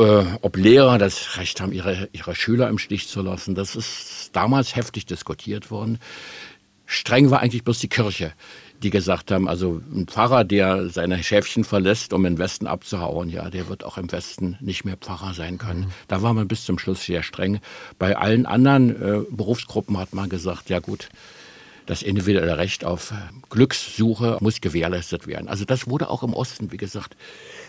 äh, ob Lehrer das Recht haben, ihre, ihre Schüler im Stich zu lassen. Das ist damals heftig diskutiert worden. Streng war eigentlich bloß die Kirche, die gesagt haben, also ein Pfarrer, der seine Schäfchen verlässt, um in den Westen abzuhauen, ja, der wird auch im Westen nicht mehr Pfarrer sein können. Mhm. Da war man bis zum Schluss sehr streng. Bei allen anderen äh, Berufsgruppen hat man gesagt, ja gut, das individuelle Recht auf Glückssuche muss gewährleistet werden. Also das wurde auch im Osten, wie gesagt,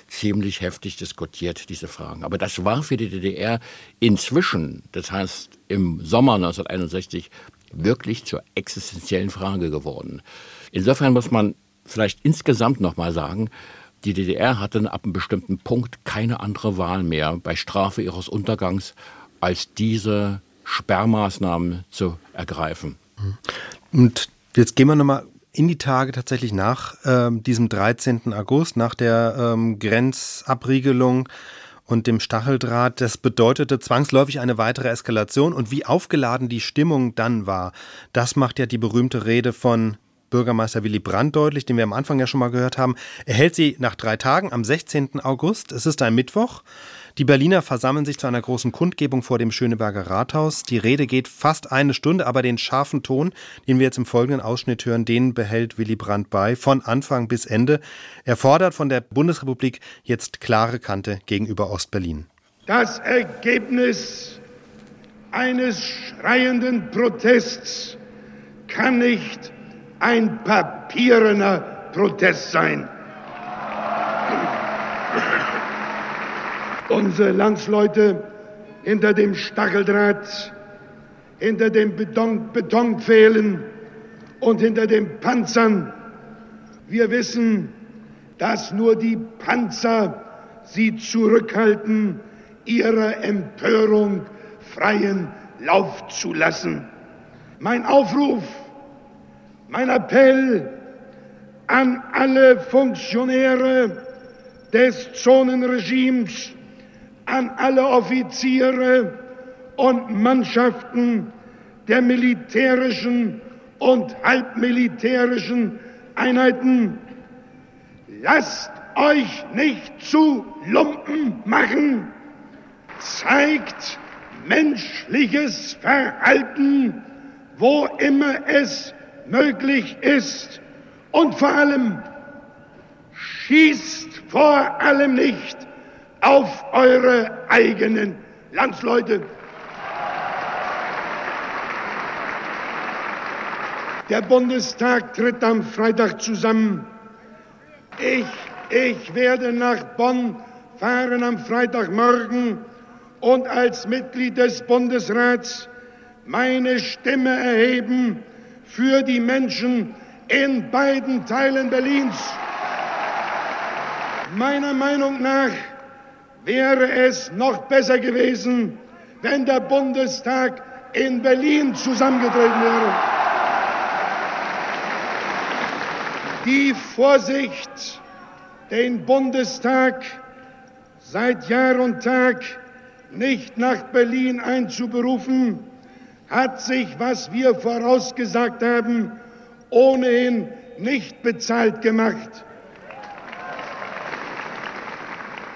ziemlich heftig diskutiert, diese Fragen. Aber das war für die DDR inzwischen, das heißt im Sommer 1961, wirklich zur existenziellen Frage geworden. Insofern muss man vielleicht insgesamt nochmal sagen, die DDR hatte ab einem bestimmten Punkt keine andere Wahl mehr bei Strafe ihres Untergangs, als diese Sperrmaßnahmen zu ergreifen. Und jetzt gehen wir nochmal in die Tage tatsächlich nach ähm, diesem 13. August, nach der ähm, Grenzabriegelung und dem Stacheldraht. Das bedeutete zwangsläufig eine weitere Eskalation. Und wie aufgeladen die Stimmung dann war, das macht ja die berühmte Rede von Bürgermeister Willy Brandt deutlich, den wir am Anfang ja schon mal gehört haben. Er hält sie nach drei Tagen am 16. August. Es ist ein Mittwoch. Die Berliner versammeln sich zu einer großen Kundgebung vor dem Schöneberger Rathaus. Die Rede geht fast eine Stunde, aber den scharfen Ton, den wir jetzt im folgenden Ausschnitt hören, den behält Willy Brandt bei, von Anfang bis Ende. Er fordert von der Bundesrepublik jetzt klare Kante gegenüber Ostberlin. Das Ergebnis eines schreienden Protests kann nicht ein papierener Protest sein. Unsere Landsleute hinter dem Stacheldraht, hinter den Beton Betonpfählen und hinter den Panzern. Wir wissen, dass nur die Panzer sie zurückhalten, ihrer Empörung freien Lauf zu lassen. Mein Aufruf, mein Appell an alle Funktionäre des Zonenregimes, an alle Offiziere und Mannschaften der militärischen und halbmilitärischen Einheiten, lasst euch nicht zu Lumpen machen, zeigt menschliches Verhalten, wo immer es möglich ist und vor allem schießt vor allem nicht auf eure eigenen Landsleute. Der Bundestag tritt am Freitag zusammen. Ich, ich werde nach Bonn fahren am Freitagmorgen und als Mitglied des Bundesrats meine Stimme erheben für die Menschen in beiden Teilen Berlins. Meiner Meinung nach wäre es noch besser gewesen, wenn der Bundestag in Berlin zusammengetreten wäre. Die Vorsicht, den Bundestag seit Jahr und Tag nicht nach Berlin einzuberufen, hat sich, was wir vorausgesagt haben, ohnehin nicht bezahlt gemacht.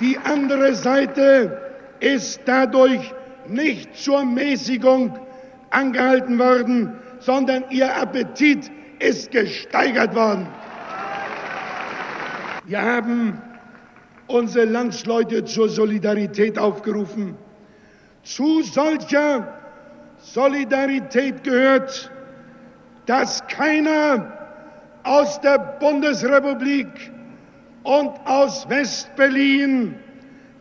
Die andere Seite ist dadurch nicht zur Mäßigung angehalten worden, sondern ihr Appetit ist gesteigert worden. Wir haben unsere Landsleute zur Solidarität aufgerufen. Zu solcher Solidarität gehört, dass keiner aus der Bundesrepublik und aus Westberlin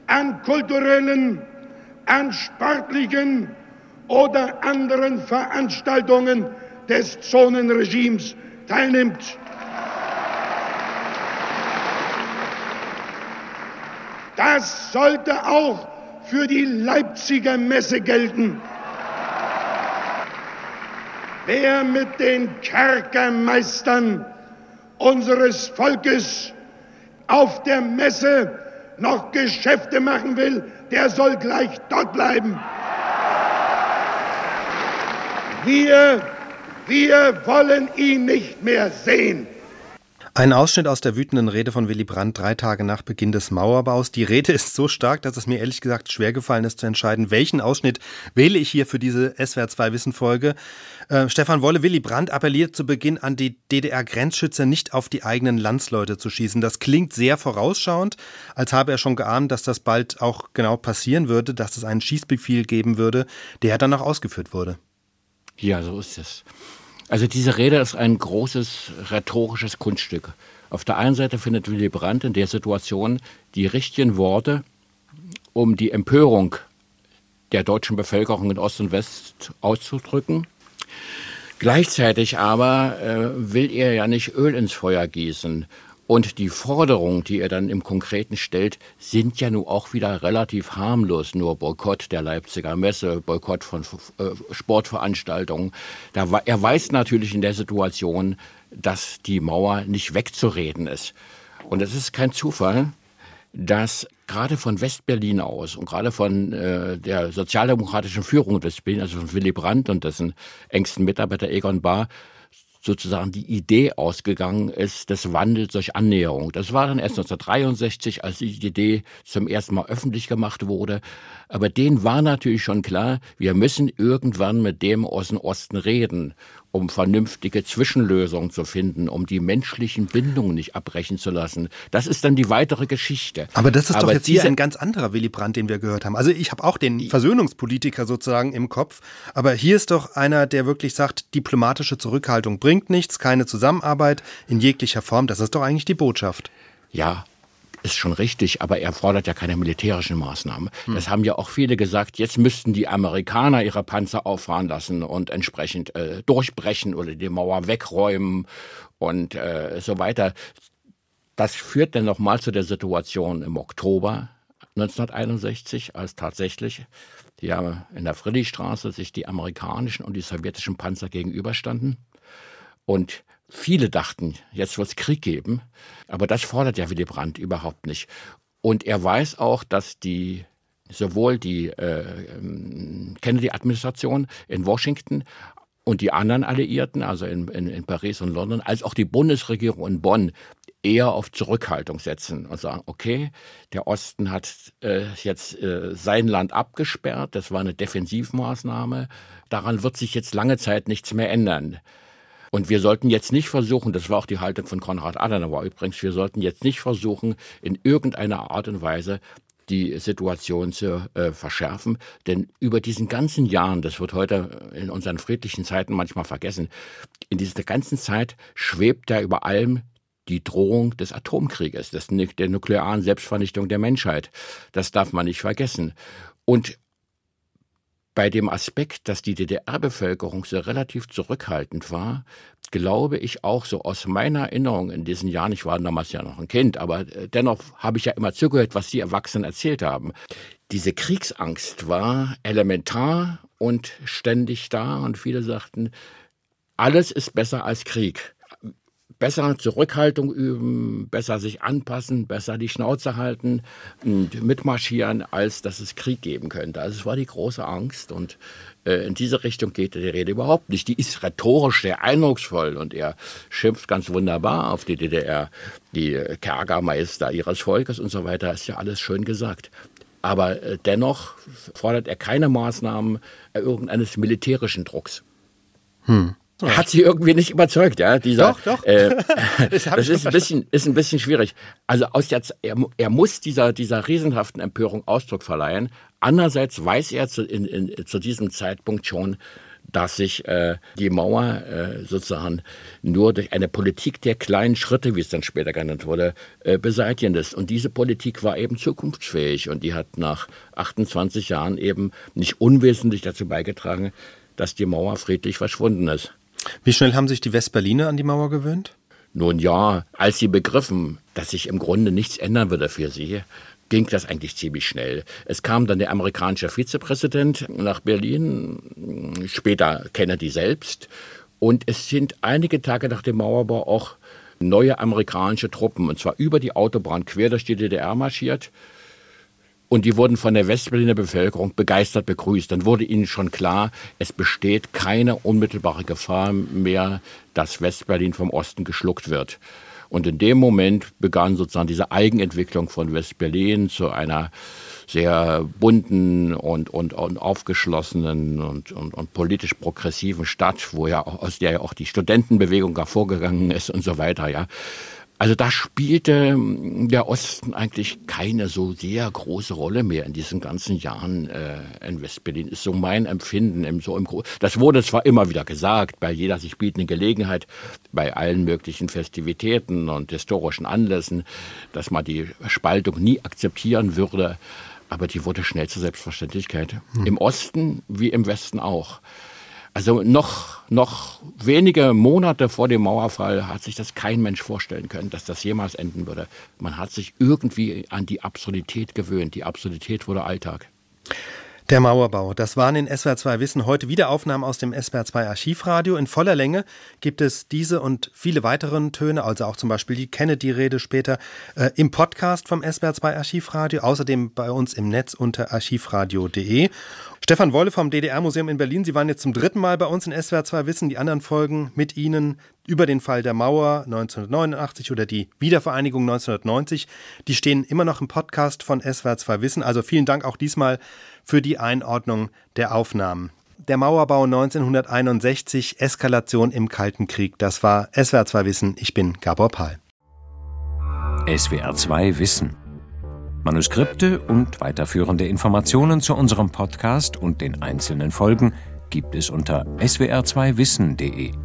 an kulturellen, an sportlichen oder anderen Veranstaltungen des Zonenregimes teilnimmt. Das sollte auch für die Leipziger Messe gelten. Wer mit den Kerkermeistern unseres Volkes auf der Messe noch Geschäfte machen will, der soll gleich dort bleiben. Wir, wir wollen ihn nicht mehr sehen. Ein Ausschnitt aus der wütenden Rede von Willy Brandt drei Tage nach Beginn des Mauerbaus. Die Rede ist so stark, dass es mir ehrlich gesagt schwer gefallen ist zu entscheiden, welchen Ausschnitt wähle ich hier für diese SWR2 Wissen-Folge. Äh, Stefan Wolle, Willy Brandt appelliert zu Beginn an die DDR-Grenzschützer, nicht auf die eigenen Landsleute zu schießen. Das klingt sehr vorausschauend, als habe er schon geahnt, dass das bald auch genau passieren würde, dass es einen Schießbefehl geben würde, der dann auch ausgeführt wurde. Ja, so ist es. Also diese Rede ist ein großes rhetorisches Kunststück. Auf der einen Seite findet Willy Brandt in der Situation die richtigen Worte, um die Empörung der deutschen Bevölkerung in Ost und West auszudrücken. Gleichzeitig aber äh, will er ja nicht Öl ins Feuer gießen und die Forderungen, die er dann im Konkreten stellt, sind ja nun auch wieder relativ harmlos. Nur Boykott der Leipziger Messe, Boykott von äh, Sportveranstaltungen. Da, er weiß natürlich in der Situation, dass die Mauer nicht wegzureden ist. Und es ist kein Zufall, dass gerade von Westberlin aus und gerade von äh, der sozialdemokratischen Führung des Berlin, also von Willy Brandt und dessen engsten Mitarbeiter Egon Bahr, sozusagen die Idee ausgegangen ist des Wandels durch Annäherung. Das war dann erst 1963, als die Idee zum ersten Mal öffentlich gemacht wurde. Aber denen war natürlich schon klar, wir müssen irgendwann mit dem aus dem Osten reden um vernünftige Zwischenlösungen zu finden, um die menschlichen Bindungen nicht abbrechen zu lassen. Das ist dann die weitere Geschichte. Aber das ist Aber doch jetzt hier ein ganz anderer Willy Brandt, den wir gehört haben. Also ich habe auch den Versöhnungspolitiker sozusagen im Kopf, aber hier ist doch einer, der wirklich sagt, diplomatische Zurückhaltung bringt nichts, keine Zusammenarbeit in jeglicher Form. Das ist doch eigentlich die Botschaft. Ja, ist schon richtig, aber er fordert ja keine militärischen Maßnahmen. Hm. Das haben ja auch viele gesagt, jetzt müssten die Amerikaner ihre Panzer auffahren lassen und entsprechend äh, durchbrechen oder die Mauer wegräumen und äh, so weiter. Das führt dann nochmal zu der Situation im Oktober 1961, als tatsächlich ja, in der Friedrichstraße sich die amerikanischen und die sowjetischen Panzer gegenüberstanden. Und viele dachten, jetzt wird es Krieg geben. Aber das fordert ja Willy Brandt überhaupt nicht. Und er weiß auch, dass die sowohl die äh, Kennedy-Administration in Washington und die anderen Alliierten, also in, in, in Paris und London, als auch die Bundesregierung in Bonn eher auf Zurückhaltung setzen und sagen, okay, der Osten hat äh, jetzt äh, sein Land abgesperrt, das war eine Defensivmaßnahme, daran wird sich jetzt lange Zeit nichts mehr ändern. Und wir sollten jetzt nicht versuchen, das war auch die Haltung von Konrad Adenauer übrigens, wir sollten jetzt nicht versuchen, in irgendeiner Art und Weise die Situation zu äh, verschärfen. Denn über diesen ganzen Jahren, das wird heute in unseren friedlichen Zeiten manchmal vergessen, in dieser ganzen Zeit schwebt da über allem die Drohung des Atomkrieges, des, der nuklearen Selbstvernichtung der Menschheit. Das darf man nicht vergessen. Und bei dem Aspekt, dass die DDR-Bevölkerung so relativ zurückhaltend war, glaube ich auch so aus meiner Erinnerung in diesen Jahren, ich war damals ja noch ein Kind, aber äh, dennoch habe ich ja immer zugehört, was die Erwachsenen erzählt haben. Diese Kriegsangst war elementar und ständig da und viele sagten, alles ist besser als Krieg besser Zurückhaltung üben, besser sich anpassen, besser die Schnauze halten und mitmarschieren, als dass es Krieg geben könnte. Also es war die große Angst und äh, in diese Richtung geht die Rede überhaupt nicht. Die ist rhetorisch sehr eindrucksvoll und er schimpft ganz wunderbar auf die DDR, die Kerkermeister ihres Volkes und so weiter, ist ja alles schön gesagt. Aber äh, dennoch fordert er keine Maßnahmen äh, irgendeines militärischen Drucks. Hm hat sie irgendwie nicht überzeugt, ja. Dieser, doch, doch. Äh, das, das ist ein bisschen, ist ein bisschen schwierig. Also aus der, er, er muss dieser, dieser riesenhaften Empörung Ausdruck verleihen. Andererseits weiß er zu, in, in, zu diesem Zeitpunkt schon, dass sich äh, die Mauer äh, sozusagen nur durch eine Politik der kleinen Schritte, wie es dann später genannt wurde, äh, beseitigen lässt. Und diese Politik war eben zukunftsfähig und die hat nach 28 Jahren eben nicht unwesentlich dazu beigetragen, dass die Mauer friedlich verschwunden ist. Wie schnell haben sich die Westberliner an die Mauer gewöhnt? Nun ja, als sie begriffen, dass sich im Grunde nichts ändern würde für sie, ging das eigentlich ziemlich schnell. Es kam dann der amerikanische Vizepräsident nach Berlin, später Kennedy selbst, und es sind einige Tage nach dem Mauerbau auch neue amerikanische Truppen, und zwar über die Autobahn quer durch die DDR marschiert. Und die wurden von der Westberliner Bevölkerung begeistert begrüßt. Dann wurde ihnen schon klar, es besteht keine unmittelbare Gefahr mehr, dass Westberlin vom Osten geschluckt wird. Und in dem Moment begann sozusagen diese Eigenentwicklung von Westberlin zu einer sehr bunten und, und, und aufgeschlossenen und, und, und politisch progressiven Stadt, wo ja aus der ja auch die Studentenbewegung hervorgegangen ist und so weiter, ja. Also da spielte hm, der Osten eigentlich keine so sehr große Rolle mehr in diesen ganzen Jahren äh, in Westberlin. Ist so mein Empfinden. Im, so im das wurde zwar immer wieder gesagt, bei jeder sich bietenden Gelegenheit, bei allen möglichen Festivitäten und historischen Anlässen, dass man die Spaltung nie akzeptieren würde, aber die wurde schnell zur Selbstverständlichkeit. Hm. Im Osten wie im Westen auch. Also noch, noch wenige Monate vor dem Mauerfall hat sich das kein Mensch vorstellen können, dass das jemals enden würde. Man hat sich irgendwie an die Absurdität gewöhnt. Die Absurdität wurde Alltag. Der Mauerbau, das waren in SWR 2 Wissen heute Wiederaufnahmen aus dem SWR 2 Archivradio. In voller Länge gibt es diese und viele weitere Töne, also auch zum Beispiel die Kennedy-Rede später, äh, im Podcast vom SWR 2 Archivradio, außerdem bei uns im Netz unter archivradio.de. Stefan Wolle vom DDR-Museum in Berlin, Sie waren jetzt zum dritten Mal bei uns in SWR 2 Wissen. Die anderen Folgen mit Ihnen über den Fall der Mauer 1989 oder die Wiedervereinigung 1990, die stehen immer noch im Podcast von SWR 2 Wissen. Also vielen Dank auch diesmal für die Einordnung der Aufnahmen. Der Mauerbau 1961, Eskalation im Kalten Krieg. Das war SWR 2 Wissen. Ich bin Gabor Pahl. SWR 2 Wissen. Manuskripte und weiterführende Informationen zu unserem Podcast und den einzelnen Folgen gibt es unter swr2wissen.de.